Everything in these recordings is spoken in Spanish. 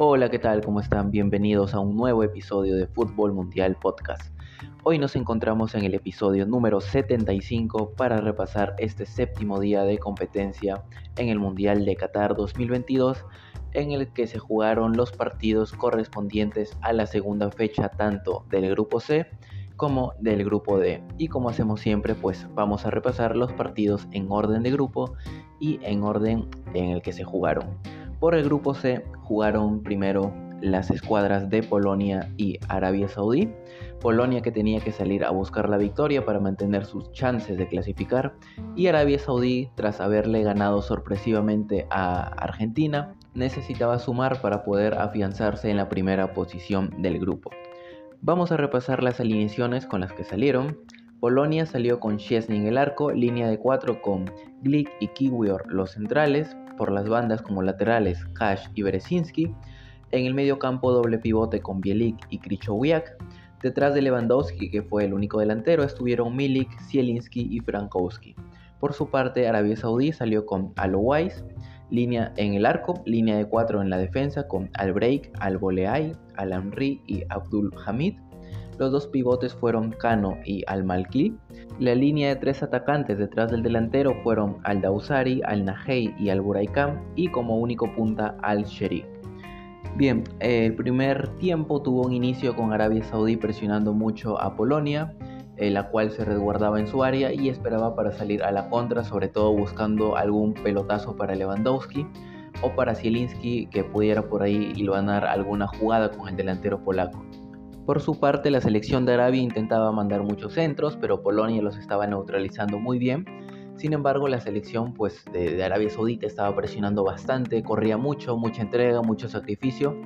Hola, ¿qué tal? ¿Cómo están? Bienvenidos a un nuevo episodio de Fútbol Mundial Podcast. Hoy nos encontramos en el episodio número 75 para repasar este séptimo día de competencia en el Mundial de Qatar 2022 en el que se jugaron los partidos correspondientes a la segunda fecha tanto del grupo C como del grupo D. Y como hacemos siempre, pues vamos a repasar los partidos en orden de grupo y en orden en el que se jugaron. Por el grupo C jugaron primero las escuadras de Polonia y Arabia Saudí. Polonia que tenía que salir a buscar la victoria para mantener sus chances de clasificar y Arabia Saudí tras haberle ganado sorpresivamente a Argentina necesitaba sumar para poder afianzarse en la primera posición del grupo. Vamos a repasar las alineaciones con las que salieron. Polonia salió con Szczesny en el arco, línea de 4 con Glick y Kiwior los centrales, por las bandas como laterales Kash y Berezinski, en el medio campo doble pivote con Bielik y Krychowiak, detrás de Lewandowski que fue el único delantero estuvieron Milik, Zielinski y Frankowski. Por su parte Arabia Saudí salió con Alowais, línea en el arco, línea de 4 en la defensa con Albreik, Al-Boleay, Al-Amri y Abdul Hamid. Los dos pivotes fueron Kano y Al-Malki. La línea de tres atacantes detrás del delantero fueron Al-Dausari, Al-Nahey y Al-Buraikam y como único punta Al-Sheri. Bien, el primer tiempo tuvo un inicio con Arabia Saudí presionando mucho a Polonia, eh, la cual se resguardaba en su área y esperaba para salir a la contra, sobre todo buscando algún pelotazo para Lewandowski o para Zielinski que pudiera por ahí ganar alguna jugada con el delantero polaco. Por su parte, la selección de Arabia intentaba mandar muchos centros, pero Polonia los estaba neutralizando muy bien. Sin embargo, la selección pues, de, Arabia Saudita estaba presionando bastante, corría mucho, mucha entrega, mucho sacrificio.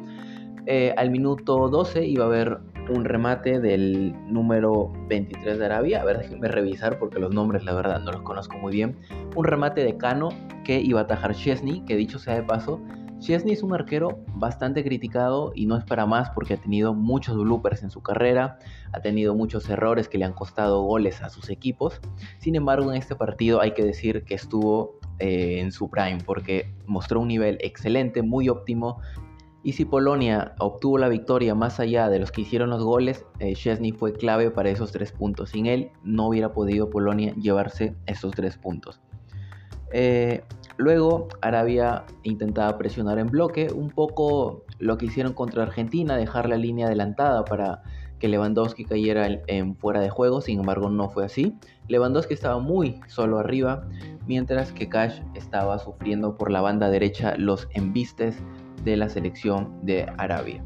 Eh, al minuto 12 iba a haber un remate del número 23 de Arabia. A ver, déjenme revisar porque los nombres la verdad no los conozco muy bien. Un remate de Cano que iba a atajar Chesney, que dicho sea de paso, Chesney es un arquero bastante criticado y no es para más porque ha tenido muchos bloopers en su carrera, ha tenido muchos errores que le han costado goles a sus equipos. Sin embargo, en este partido hay que decir que estuvo eh, en su prime porque mostró un nivel excelente, muy óptimo. Y si Polonia obtuvo la victoria más allá de los que hicieron los goles, eh, Chesney fue clave para esos tres puntos. Sin él no hubiera podido Polonia llevarse esos tres puntos. Eh, Luego Arabia intentaba presionar en bloque, un poco lo que hicieron contra Argentina, dejar la línea adelantada para que Lewandowski cayera en fuera de juego, sin embargo no fue así. Lewandowski estaba muy solo arriba, mientras que Cash estaba sufriendo por la banda derecha los embistes de la selección de Arabia.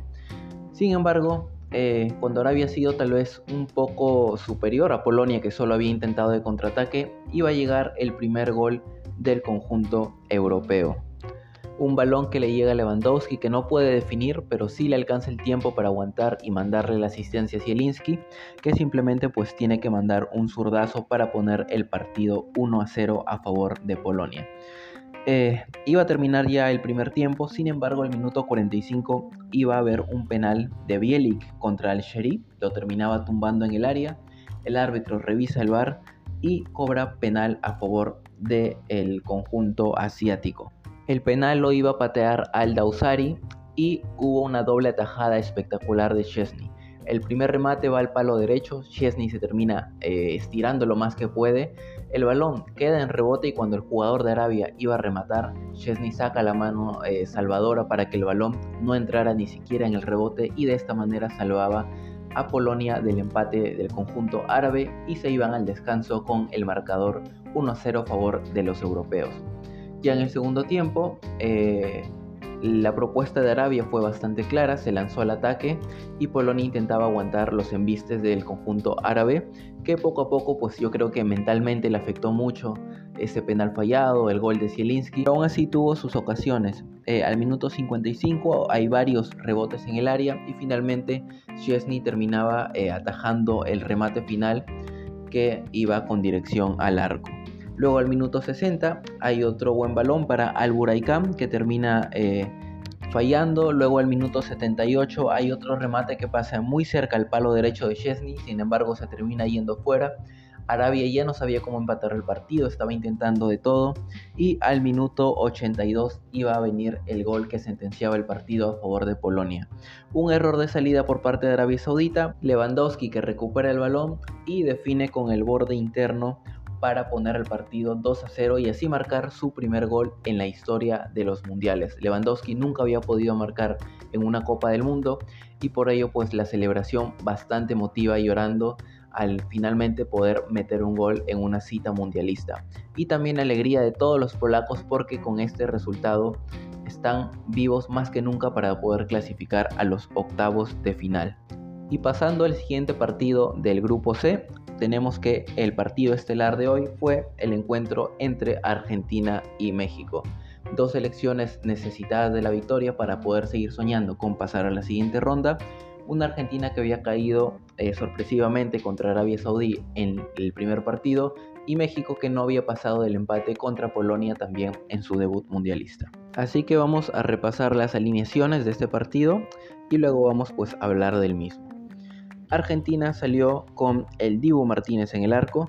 Sin embargo, eh, cuando Arabia ha sido tal vez un poco superior a Polonia, que solo había intentado de contraataque, iba a llegar el primer gol del conjunto europeo. Un balón que le llega a Lewandowski que no puede definir, pero sí le alcanza el tiempo para aguantar y mandarle la asistencia a Zielinski, que simplemente pues tiene que mandar un zurdazo para poner el partido 1 a 0 a favor de Polonia. Eh, iba a terminar ya el primer tiempo, sin embargo, al minuto 45 iba a haber un penal de Bielik contra el Sheri, lo terminaba tumbando en el área. El árbitro revisa el bar y cobra penal a favor del conjunto asiático. El penal lo iba a patear al Dausari y hubo una doble atajada espectacular de Chesney. El primer remate va al palo derecho, Chesney se termina eh, estirando lo más que puede. El balón queda en rebote y cuando el jugador de Arabia iba a rematar, Chesney saca la mano eh, salvadora para que el balón no entrara ni siquiera en el rebote y de esta manera salvaba a Polonia del empate del conjunto árabe y se iban al descanso con el marcador 1-0 a favor de los europeos. Ya en el segundo tiempo, eh, la propuesta de Arabia fue bastante clara, se lanzó al ataque y Polonia intentaba aguantar los embistes del conjunto árabe, que poco a poco pues yo creo que mentalmente le afectó mucho ese penal fallado, el gol de Zielinski, aún así tuvo sus ocasiones. Eh, al minuto 55 hay varios rebotes en el área y finalmente Chesney terminaba eh, atajando el remate final que iba con dirección al arco. Luego al minuto 60 hay otro buen balón para Al Buraikam que termina eh, fallando. Luego al minuto 78 hay otro remate que pasa muy cerca al palo derecho de Chesney, sin embargo se termina yendo fuera. Arabia ya no sabía cómo empatar el partido, estaba intentando de todo y al minuto 82 iba a venir el gol que sentenciaba el partido a favor de Polonia. Un error de salida por parte de Arabia Saudita, Lewandowski que recupera el balón y define con el borde interno para poner el partido 2 a 0 y así marcar su primer gol en la historia de los mundiales. Lewandowski nunca había podido marcar en una Copa del Mundo y por ello pues la celebración bastante emotiva llorando al finalmente poder meter un gol en una cita mundialista. Y también alegría de todos los polacos porque con este resultado están vivos más que nunca para poder clasificar a los octavos de final. Y pasando al siguiente partido del grupo C, tenemos que el partido estelar de hoy fue el encuentro entre Argentina y México. Dos selecciones necesitadas de la victoria para poder seguir soñando con pasar a la siguiente ronda. Una Argentina que había caído eh, sorpresivamente contra Arabia Saudí en el primer partido y México que no había pasado del empate contra Polonia también en su debut mundialista. Así que vamos a repasar las alineaciones de este partido y luego vamos pues a hablar del mismo. Argentina salió con el Dibu Martínez en el arco,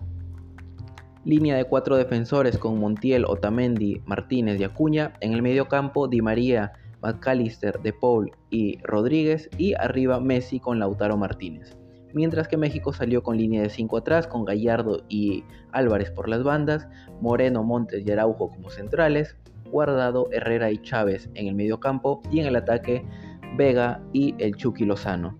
línea de cuatro defensores con Montiel, Otamendi, Martínez y Acuña, en el medio campo Di María, McAllister, De Paul y Rodríguez y arriba Messi con Lautaro Martínez. Mientras que México salió con línea de 5 atrás con Gallardo y Álvarez por las bandas, Moreno, Montes y Araujo como centrales, Guardado, Herrera y Chávez en el medio campo y en el ataque Vega y el Chucky Lozano.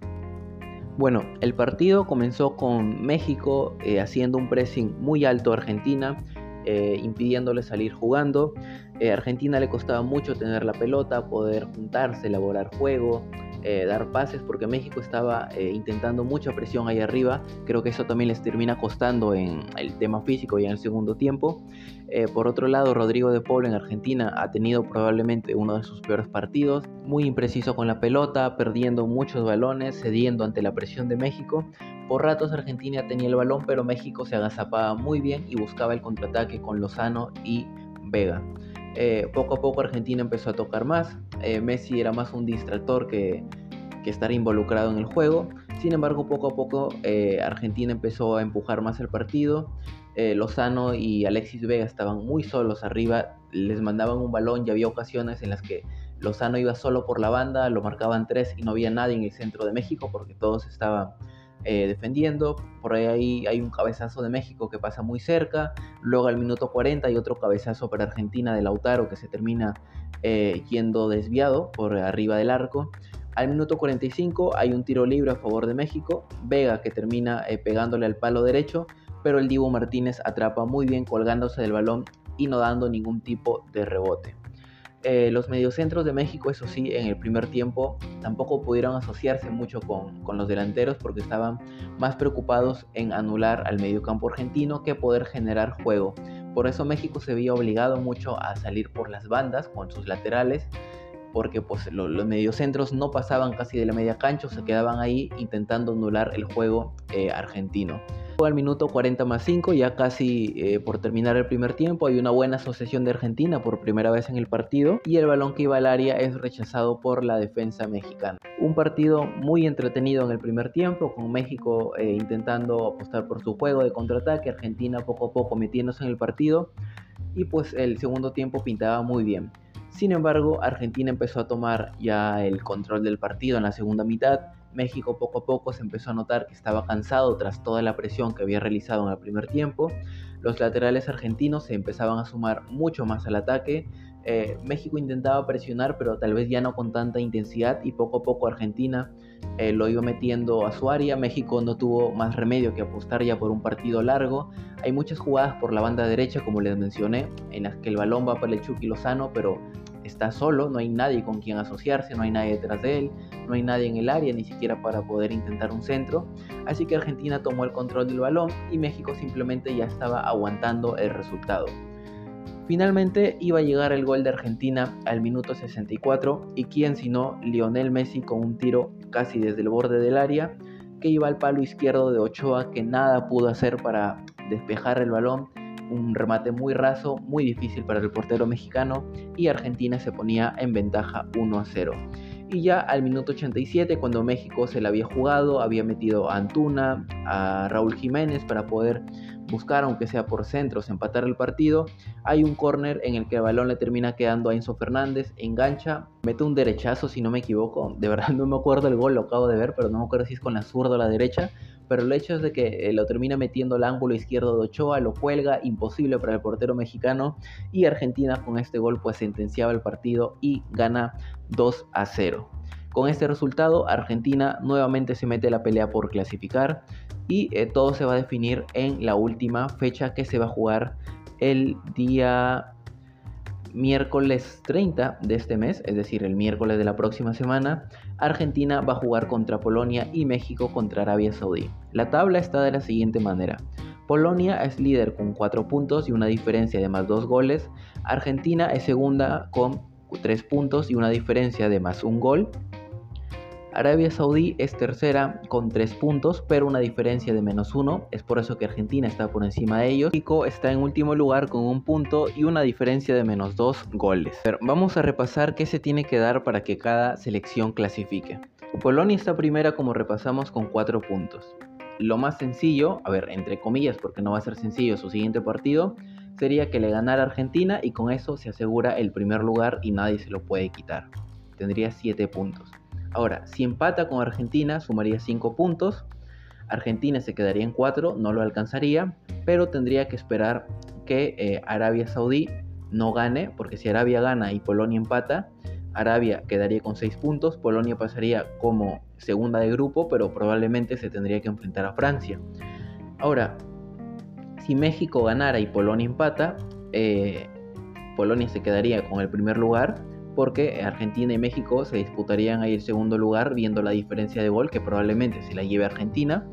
Bueno, el partido comenzó con México eh, haciendo un pressing muy alto a Argentina, eh, impidiéndole salir jugando. Eh, Argentina le costaba mucho tener la pelota, poder juntarse, elaborar juego, eh, dar pases porque México estaba eh, intentando mucha presión ahí arriba. Creo que eso también les termina costando en el tema físico y en el segundo tiempo. Por otro lado, Rodrigo de Paul en Argentina ha tenido probablemente uno de sus peores partidos. Muy impreciso con la pelota, perdiendo muchos balones, cediendo ante la presión de México. Por ratos Argentina tenía el balón, pero México se agazapaba muy bien y buscaba el contraataque con Lozano y Vega. Poco a poco Argentina empezó a tocar más, eh, Messi era más un distractor que, estar involucrado en el juego. Sin embargo, poco a poco eh, Argentina empezó a empujar más el partido. Eh, Lozano y Alexis Vega estaban muy solos arriba, les mandaban un balón y había ocasiones en las que Lozano iba solo por la banda, lo marcaban tres y no había nadie en el centro de México porque todos estaban defendiendo. Por ahí hay un cabezazo de México que pasa muy cerca. Luego al minuto 40 hay otro cabezazo para Argentina de Lautaro que se termina eh, yendo desviado por arriba del arco. Al minuto 45 hay un tiro libre a favor de México, Vega que termina eh, pegándole al palo derecho, pero el Divo Martínez atrapa muy bien colgándose del balón y no dando ningún tipo de rebote. Eh, los mediocentros de México, eso sí, en el primer tiempo tampoco pudieron asociarse mucho con, con, los delanteros porque estaban más preocupados en anular al mediocampo argentino que poder generar juego. Por eso México se veía obligado mucho a salir por las bandas con sus laterales, porque pues, los mediocentros no pasaban casi de la media cancha, se quedaban ahí intentando anular el juego eh, argentino al minuto 40 más 5, ya casi eh, por terminar el primer tiempo, hay una buena asociación de Argentina por primera vez en el partido y el balón que iba al área es rechazado por la defensa mexicana. Un partido muy entretenido en el primer tiempo, con México eh, intentando apostar por su juego de contraataque, Argentina poco a poco metiéndose en el partido y pues el segundo tiempo pintaba muy bien. Sin embargo, Argentina empezó a tomar ya el control del partido en la segunda mitad México poco a poco se empezó a notar que estaba cansado tras toda la presión que había realizado en el primer tiempo. Los laterales argentinos se empezaban a sumar mucho más al ataque. Eh, México intentaba presionar, pero tal vez ya no con tanta intensidad y poco a poco Argentina eh, lo iba metiendo a su área. México no tuvo más remedio que apostar ya por un partido largo. Hay muchas jugadas por la banda derecha, como les mencioné, en las que el balón va para el Chucky Lozano, pero está solo, no hay nadie con quien asociarse, no hay nadie detrás de él, no hay nadie en el área, ni siquiera para poder intentar un centro. Así que Argentina tomó el control del balón y México simplemente ya estaba aguantando el resultado. Finalmente iba a llegar el gol de Argentina al minuto 64 y quién sino Lionel Messi con un tiro casi desde el borde del área que iba al palo izquierdo de Ochoa que nada pudo hacer para despejar el balón un remate muy raso, muy difícil para el portero mexicano y Argentina se ponía en ventaja 1 a 0. Y ya al minuto 87, cuando México se la había jugado, había metido a Antuna, a Raúl Jiménez para poder buscar, aunque sea por centros, empatar el partido. Hay un córner en el que el balón le termina quedando a Enzo Fernández, engancha, mete un derechazo si no me equivoco. De verdad no me acuerdo el gol, lo acabo de ver, pero no me acuerdo si es con la zurda o la derecha. Pero el hecho es de que eh, lo termina metiendo al ángulo izquierdo de Ochoa, lo cuelga, imposible para el portero mexicano. Y Argentina con este gol pues sentenciaba el partido y gana 2 a 0. Con este resultado, Argentina nuevamente se mete la pelea por clasificar y eh, todo se va a definir en la última fecha que se va a jugar el día miércoles 30 de este mes, es decir, el miércoles de la próxima semana, Argentina va a jugar contra Polonia y México contra Arabia Saudí. La tabla está de la siguiente manera. Polonia es líder con 4 puntos y una diferencia de más 2 goles. Argentina es segunda con 3 puntos y una diferencia de más 1 gol. Arabia Saudí es tercera con 3 puntos, pero una diferencia de menos 1. Es por eso que Argentina está por encima de ellos. México está en último lugar con un punto y una diferencia de menos 2 goles. vamos a repasar qué se tiene que dar para que cada selección clasifique. Polonia está primera como repasamos con 4 puntos. Lo más sencillo, a ver, entre comillas, porque no va a ser sencillo su siguiente partido, sería que le ganara Argentina y con eso se asegura el primer lugar y nadie se lo puede quitar. Tendría 7 puntos. Ahora, si empata con Argentina, sumaría 5 puntos. Argentina se quedaría en 4, no lo alcanzaría, pero tendría que esperar que eh, Arabia Saudí no gane, porque si Arabia gana y Polonia empata, Arabia quedaría con 6 puntos, Polonia pasaría como segunda de grupo, pero probablemente se tendría que enfrentar a Francia. Ahora, si México ganara y Polonia empata, eh, Polonia se quedaría con el primer lugar porque Argentina y México se disputarían ahí el segundo lugar viendo la diferencia de gol que probablemente se la lleve Argentina.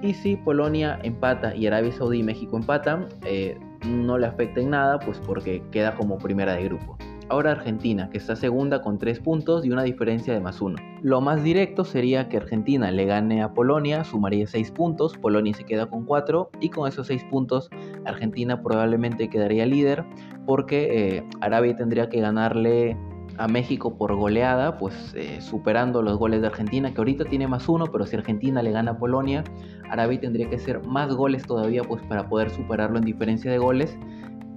Y si Polonia empata y Arabia Saudí y México empatan, eh, no le afecta en nada, pues porque queda como primera de grupo. Ahora Argentina, que está segunda con 3 puntos y una diferencia de más 1. Lo más directo sería que Argentina le gane a Polonia, sumaría 6 puntos, Polonia se queda con 4 y con esos 6 puntos Argentina probablemente quedaría líder porque eh, Arabia tendría que ganarle a México por goleada, pues eh, superando los goles de Argentina, que ahorita tiene más uno, pero si Argentina le gana a Polonia, Arabia tendría que hacer más goles todavía, pues para poder superarlo en diferencia de goles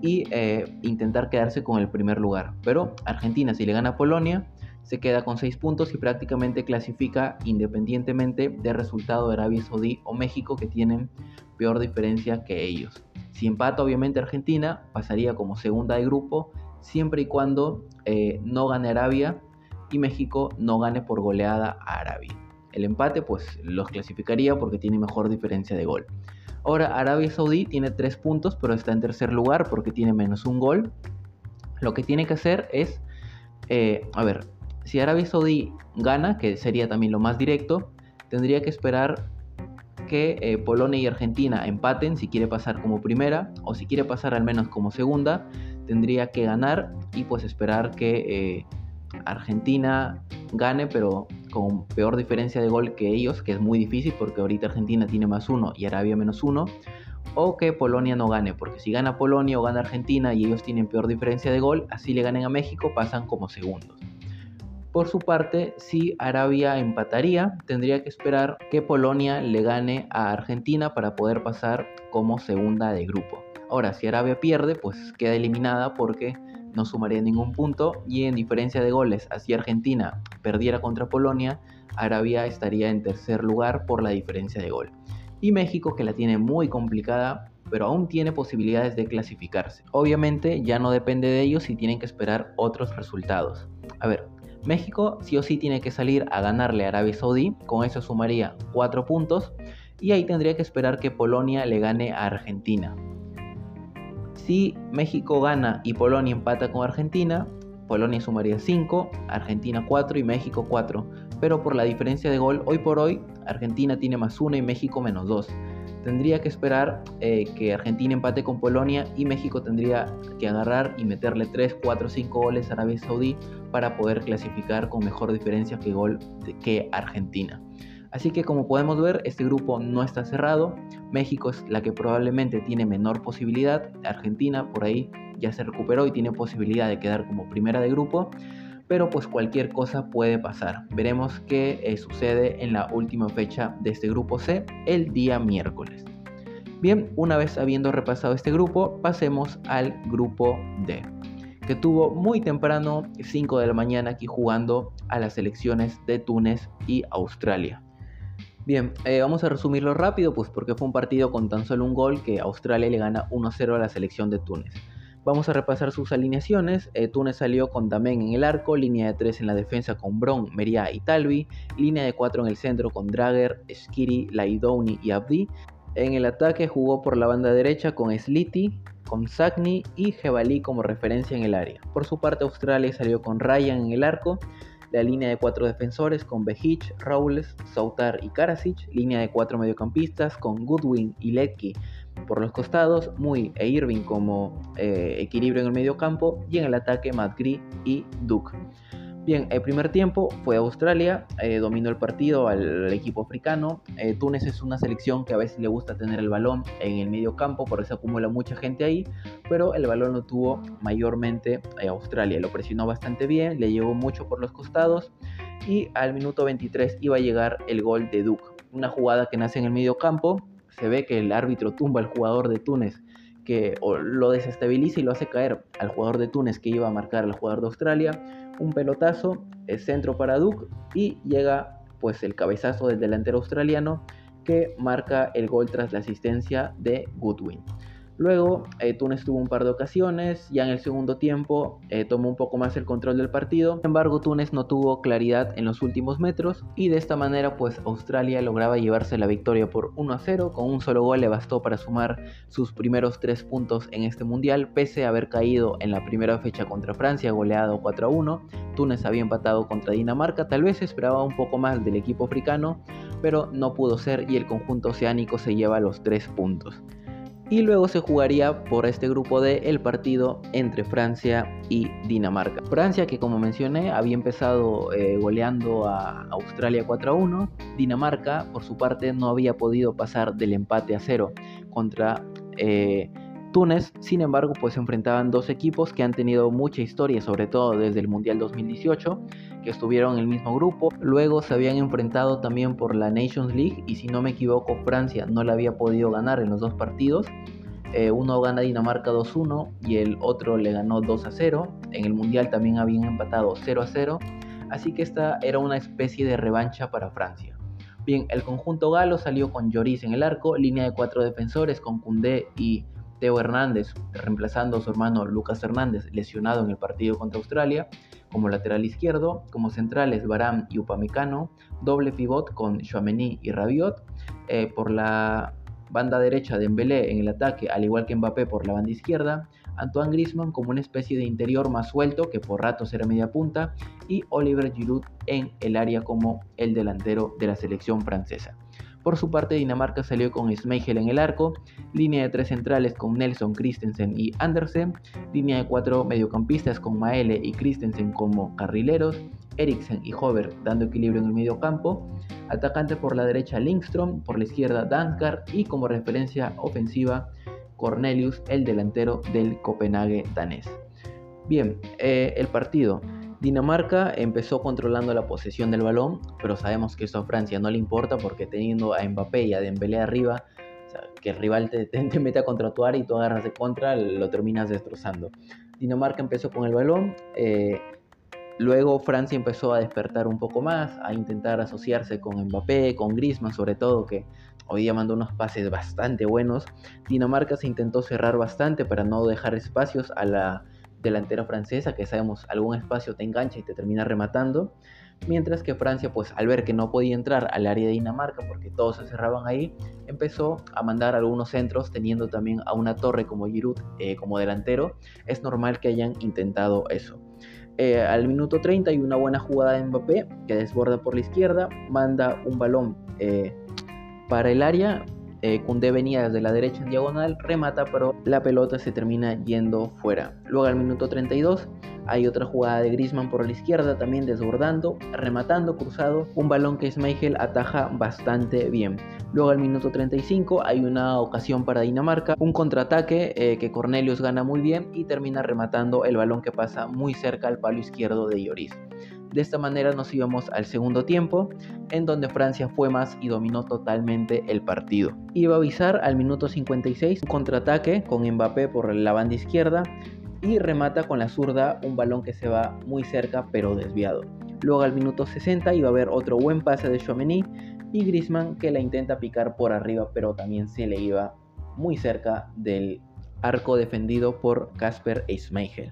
y eh, intentar quedarse con el primer lugar. Pero Argentina, si le gana a Polonia, se queda con 6 puntos y prácticamente clasifica independientemente del resultado de Arabia Saudí o México, que tienen peor diferencia que ellos. Si empata obviamente Argentina, pasaría como segunda de grupo, siempre y cuando eh, no gane Arabia y México no gane por goleada a Arabia. El empate pues los clasificaría porque tiene mejor diferencia de gol. Ahora Arabia Saudí tiene 3 puntos pero está en tercer lugar porque tiene menos un gol. Lo que tiene que hacer es, eh, a ver, si Arabia Saudí gana, que sería también lo más directo, tendría que esperar que eh, Polonia y Argentina empaten si quiere pasar como primera o si quiere pasar al menos como segunda, tendría que ganar y pues esperar que eh, Argentina gane pero con peor diferencia de gol que ellos, que es muy difícil porque ahorita Argentina tiene más uno y Arabia menos uno, o que Polonia no gane, porque si gana Polonia o gana Argentina y ellos tienen peor diferencia de gol, así le ganen a México, pasan como segundos. Por su parte, si Arabia empataría, tendría que esperar que Polonia le gane a Argentina para poder pasar como segunda de grupo. Ahora, si Arabia pierde, pues queda eliminada porque no sumaría ningún punto y en diferencia de goles, así Argentina perdiera contra Polonia, Arabia estaría en tercer lugar por la diferencia de gol. Y México, que la tiene muy complicada, pero aún tiene posibilidades de clasificarse. Obviamente ya no depende de ellos y tienen que esperar otros resultados. A ver, México sí o sí tiene que salir a ganarle a Arabia Saudí, con eso sumaría 4 puntos y ahí tendría que esperar que Polonia le gane a Argentina. Si México gana y Polonia empata con Argentina, Polonia sumaría 5, Argentina 4 y México 4. Pero por la diferencia de gol, hoy por hoy, Argentina tiene más 1 y México menos 2 tendría que esperar eh, que Argentina empate con Polonia y México tendría que agarrar y meterle 3, 4, 5 goles a Arabia Saudí para poder clasificar con mejor diferencia que gol que Argentina. Así que como podemos ver, este grupo no está cerrado. México es la que probablemente tiene menor posibilidad. Argentina por ahí ya se recuperó y tiene posibilidad de quedar como primera de grupo. pero pues cualquier cosa puede pasar. Veremos qué eh, sucede en la última fecha de este grupo C el día miércoles. Bien, una vez habiendo repasado este grupo, pasemos al grupo D, que tuvo muy temprano, 5 de la mañana, aquí jugando a las selecciones de Túnez y Australia. Bien, eh, vamos a resumirlo rápido, pues porque fue un partido con tan solo un gol que Australia le gana 1-0 a la selección de Túnez. Vamos a repasar sus alineaciones. Eh, Túnez salió con Damen en el arco, línea de 3 en la defensa con Bron, Meria y Talvi, línea de 4 en el centro con Drager, Skiri, Laidouni y Abdi. En el ataque jugó por la banda derecha con Sliti, con Sagni y Jebali como referencia en el área. Por su parte Australia salió con Ryan en el arco, la línea de cuatro defensores con Behic, Rawls, Sautar y Karasic, línea de cuatro mediocampistas con Goodwin y Letke por los costados, Muy e Irving como eh, equilibrio en el medio campo y en el ataque Matt y Duke. Bien, el primer tiempo fue Australia, eh, dominó el partido al, equipo africano. Eh, Túnez es una selección que a veces le gusta tener el balón en el medio campo, por eso acumula mucha gente ahí, pero el balón lo tuvo mayormente Australia. Lo presionó bastante bien, le llevó mucho por los costados y al minuto 23 iba a llegar el gol de Duke. Una jugada que nace en el medio campo, se ve que el árbitro tumba al jugador de Túnez que lo desestabiliza y lo hace caer al jugador de Túnez que iba a marcar al jugador de Australia. Un pelotazo, el centro para Duke y llega pues el cabezazo del delantero australiano que marca el gol tras la asistencia de Goodwin. Luego, eh, Túnez tuvo un par de ocasiones, ya en el segundo tiempo eh, tomó un poco más el control del partido. Sin embargo, Túnez no tuvo claridad en los últimos metros y de esta manera, pues Australia lograba llevarse la victoria por 1 a 0. Con un solo gol le bastó para sumar sus primeros tres puntos en este mundial, pese a haber caído en la primera fecha contra Francia, goleado 4 a 1. Túnez había empatado contra Dinamarca, tal vez esperaba un poco más del equipo africano, pero no pudo ser y el conjunto oceánico se lleva los tres puntos y luego se jugaría por este grupo D el partido entre Francia y Dinamarca. Francia que como mencioné había empezado eh, goleando a Australia 4 a 1, Dinamarca por su parte no había podido pasar del empate a cero contra eh, Túnez, sin embargo, pues se enfrentaban dos equipos que han tenido mucha historia, sobre todo desde el Mundial 2018, que estuvieron en el mismo grupo. Luego se habían enfrentado también por la Nations League y si no me equivoco, Francia no la había podido ganar en los dos partidos. Eh, uno gana Dinamarca 2-1 y el otro le ganó 2-0. En el Mundial también habían empatado 0-0. Así que esta era una especie de revancha para Francia. Bien, el conjunto galo salió con Lloris en el arco, línea de cuatro defensores con Koundé y Teo Hernández, reemplazando a su hermano Lucas Hernández, lesionado en el partido contra Australia, como lateral izquierdo, como centrales Baram y Upamecano, doble pivot con Chouameni y Rabiot, eh, por la banda derecha de Dembélé en el ataque, al igual que Mbappé por la banda izquierda, Antoine Griezmann como una especie de interior más suelto que por ratos era media punta y Oliver Giroud en el área como el delantero de la selección francesa. Por su parte, Dinamarca salió con Schmeichel en el arco, línea de tres centrales con Nelson, Christensen y Andersen, línea de cuatro mediocampistas con Maele y Christensen como carrileros, Eriksen y Hover dando equilibrio en el medio campo, atacante por la derecha Lindstrom, por la izquierda Dansgaard y como referencia ofensiva Cornelius, el delantero del Copenhague danés. Bien, eh, el partido. Dinamarca empezó controlando la posesión del balón, pero sabemos que eso a Francia no le importa porque teniendo a Mbappé y a Dembélé arriba, que el rival te, te, meta contra tu área y tú agarras de contra, lo terminas destrozando. Dinamarca empezó con el balón, eh, luego Francia empezó a despertar un poco más, a intentar asociarse con Mbappé, con Griezmann sobre todo, que hoy día mandó unos pases bastante buenos. Dinamarca se intentó cerrar bastante para no dejar espacios a la delantera francesa que sabemos algún espacio te engancha y te termina rematando. Mientras que Francia, pues al ver que no podía entrar al área de Dinamarca porque todos se cerraban ahí, empezó a mandar algunos centros teniendo también a una torre como Giroud eh, como delantero. Es normal que hayan intentado eso. Eh, al minuto 30 hay una buena jugada de Mbappé que desborda por la izquierda, manda un balón eh, para el área, eh, venía desde la derecha en diagonal, remata, pero la pelota se termina yendo fuera. Luego al minuto 32 Hay otra jugada de Griezmann por la izquierda también desbordando, rematando cruzado, un balón que Schmeichel ataja bastante bien. Luego al minuto 35 hay una ocasión para Dinamarca, un contraataque eh, que Cornelius gana muy bien y termina rematando el balón que pasa muy cerca al palo izquierdo de Lloris. De esta manera nos íbamos al segundo tiempo, en donde Francia fue más y dominó totalmente el partido. Iba a avisar al minuto 56 un contraataque con Mbappé por la banda izquierda y remata con la zurda un balón que se va muy cerca pero desviado. Luego al minuto 60 iba a haber otro buen pase de Chouameni y Griezmann que la intenta picar por arriba pero también se le iba muy cerca del arco defendido por Casper Schmeichel.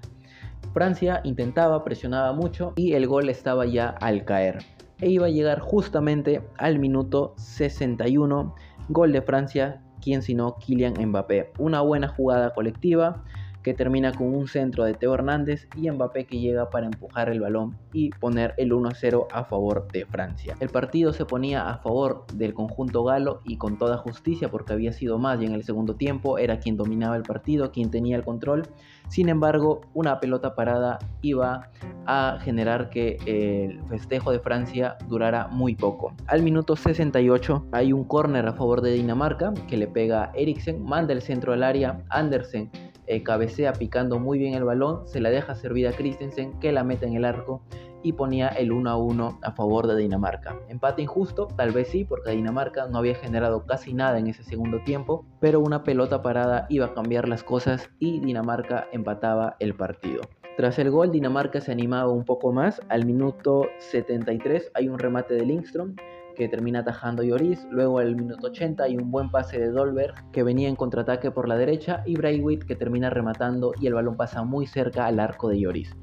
Francia intentaba, presionaba mucho y el gol estaba ya al caer. E iba a llegar justamente al minuto 61, gol de Francia, quien sino Kylian Mbappé. Una buena jugada colectiva que termina con un centro de Teo Hernández y Mbappé que llega para empujar el balón y poner el 1-0 a favor de Francia. El partido se ponía a favor del conjunto galo y con toda justicia porque había sido más y en el segundo tiempo era quien dominaba el partido, quien tenía el control. Sin embargo, una pelota parada iba a generar que el festejo de Francia durara muy poco. Al minuto 68 hay un córner a favor de Dinamarca que le pega Eriksen, manda el centro al área, Andersen eh, cabecea picando muy bien el balón, se la deja servir a Christensen que la mete en el arco y ponía el 1 a 1 a favor de Dinamarca. Empate injusto, tal vez sí, porque Dinamarca no había generado casi nada en ese segundo tiempo, pero una pelota parada iba a cambiar las cosas y Dinamarca empataba el partido. Tras el gol, Dinamarca se animaba un poco más. Al minuto 73 hay un remate de Lindstrom que termina atajando Lloris. Luego al minuto 80 hay un buen pase de Dolberg que venía en contraataque por la derecha y Braithwaite que termina rematando y el balón pasa muy cerca al arco de Lloris.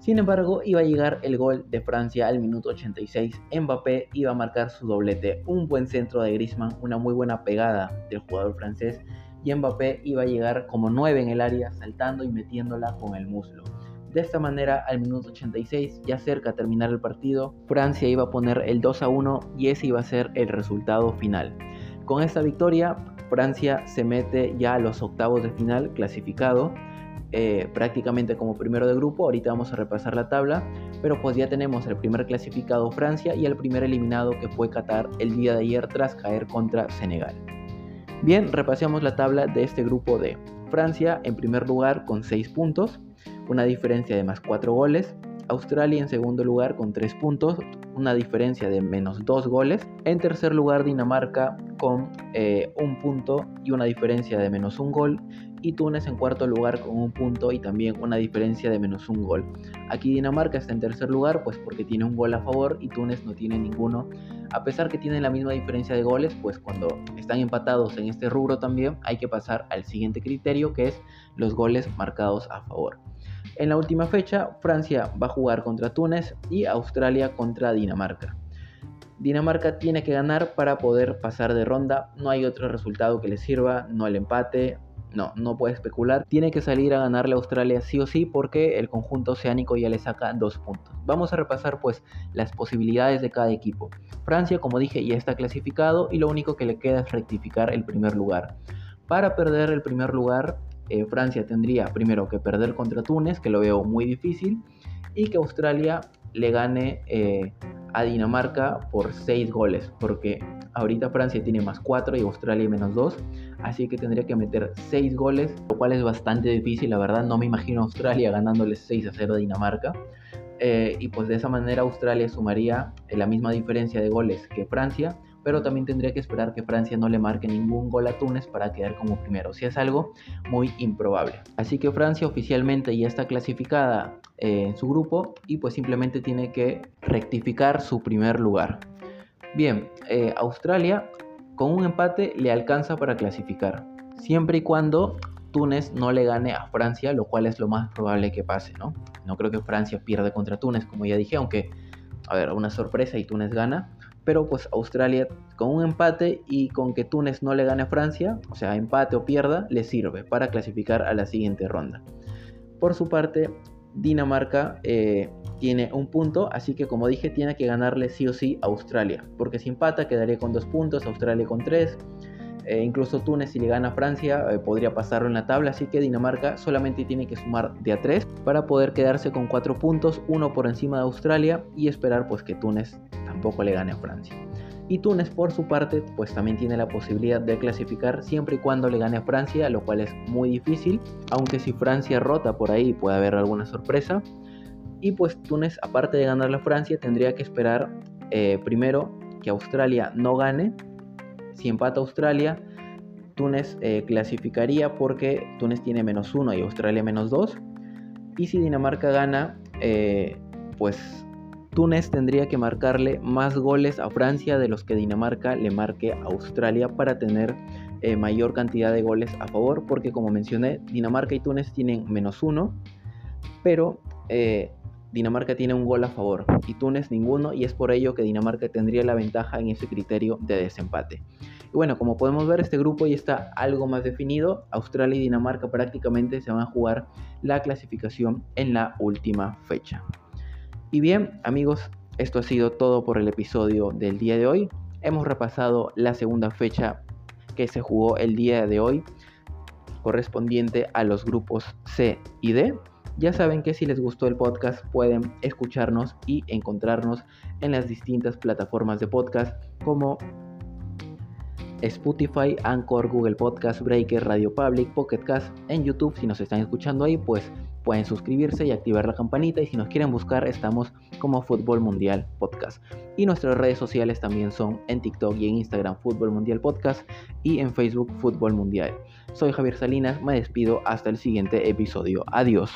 Sin embargo, iba a llegar el gol de Francia al minuto 86. Mbappé iba a marcar su doblete, un buen centro de Griezmann, una muy buena pegada del jugador francés y Mbappé iba a llegar como 9 en el área saltando y metiéndola con el muslo. De esta manera, al minuto 86, ya cerca de terminar el partido, Francia iba a poner el 2 a 1 y ese iba a ser el resultado final. Con esta victoria, Francia se mete ya a los octavos de final clasificado. Eh, prácticamente como primero de grupo, ahorita vamos a repasar la tabla, pero pues ya tenemos el primer clasificado Francia y el primer eliminado que fue Qatar el día de ayer tras caer contra Senegal. Bien, repasemos la tabla de este grupo D. Francia en primer lugar con 6 puntos, una diferencia de más 4 goles. Australia en segundo lugar con 3 puntos, una diferencia de menos 2 goles. En tercer lugar Dinamarca con eh, un punto y una diferencia de menos un gol. Y Túnez en cuarto lugar con un punto y también una diferencia de menos un gol. Aquí Dinamarca está en tercer lugar pues porque tiene un gol a favor y Túnez no tiene ninguno. A pesar que tienen la misma diferencia de goles, pues cuando están empatados en este rubro también hay que pasar al siguiente criterio que es los goles marcados a favor. En la última fecha, Francia va a jugar contra Túnez y Australia contra Dinamarca. Dinamarca tiene que ganar para poder pasar de ronda, no hay otro resultado que le sirva, no el empate, no, no puede especular. Tiene que salir a ganarle a Australia sí o sí porque el conjunto oceánico ya le saca dos puntos. Vamos a repasar pues las posibilidades de cada equipo. Francia, como dije, ya está clasificado y lo único que le queda es rectificar el primer lugar. Para perder el primer lugar, eh, Francia tendría primero que perder contra Túnez, que lo veo muy difícil, y que Australia le gane eh, a Dinamarca por 6 goles, porque ahorita Francia tiene más 4 y Australia menos 2, así que tendría que meter 6 goles, lo cual es bastante difícil, la verdad no me imagino a Australia ganándole 6 a 0 a Dinamarca. Eh, y pues de esa manera Australia sumaría la misma diferencia de goles que Francia pero también tendría que esperar que Francia no le marque ningún gol a Túnez para quedar como primero, si es algo muy improbable. Así que Francia oficialmente ya está clasificada eh, en su grupo y pues simplemente tiene que rectificar su primer lugar. Bien, eh, Australia con un empate le alcanza para clasificar, siempre y cuando Túnez no le gane a Francia, lo cual es lo más probable que pase, ¿no? No creo que Francia pierda contra Túnez, como ya dije, aunque, a ver, una sorpresa y Túnez gana, pero pues Australia con un empate y con que Túnez no le gane a Francia, o sea, empate o pierda, le sirve para clasificar a la siguiente ronda. Por su parte, Dinamarca eh, tiene un punto, así que como dije, tiene que ganarle sí o sí a Australia, porque si empata quedaría con dos puntos, Australia con tres. Eh, incluso Túnez si le gana a Francia eh, podría pasarlo en la tabla, así que Dinamarca solamente tiene que sumar de a 3 para poder quedarse con 4 puntos, uno por encima de Australia y esperar pues que Túnez tampoco le gane a Francia. Y Túnez por su parte pues también tiene la posibilidad de clasificar siempre y cuando le gane a Francia, lo cual es muy difícil, aunque si Francia rota por ahí puede haber alguna sorpresa. Y pues Túnez aparte de ganar a Francia tendría que esperar eh, primero que Australia no gane si empata Australia, Túnez eh, clasificaría porque Túnez tiene menos 1 y Australia menos 2. Y si Dinamarca gana, eh, pues Túnez tendría que marcarle más goles a Francia de los que Dinamarca le marque a Australia para tener eh, mayor cantidad de goles a favor. Porque como mencioné, Dinamarca y Túnez tienen menos 1. Pero Dinamarca tiene un gol a favor y Túnez ninguno y es por ello que Dinamarca tendría la ventaja en ese criterio de desempate. Y bueno, como podemos ver este grupo ya está algo más definido. Australia y Dinamarca prácticamente se van a jugar la clasificación en la última fecha. Y bien amigos, esto ha sido todo por el episodio del día de hoy. Hemos repasado la segunda fecha que se jugó el día de hoy correspondiente a los grupos C y D. Ya saben que si les gustó el podcast pueden escucharnos y encontrarnos en las distintas plataformas de podcast como Spotify, Anchor, Google Podcast, Breaker, Radio Public, Pocket Cast. En YouTube, si nos están escuchando ahí, pues pueden suscribirse y activar la campanita. Y si nos quieren buscar, estamos como Fútbol Mundial Podcast. Y nuestras redes sociales también son en TikTok y en Instagram Fútbol Mundial Podcast y en Facebook Fútbol Mundial. Soy Javier Salinas, me despido hasta el siguiente episodio. Adiós.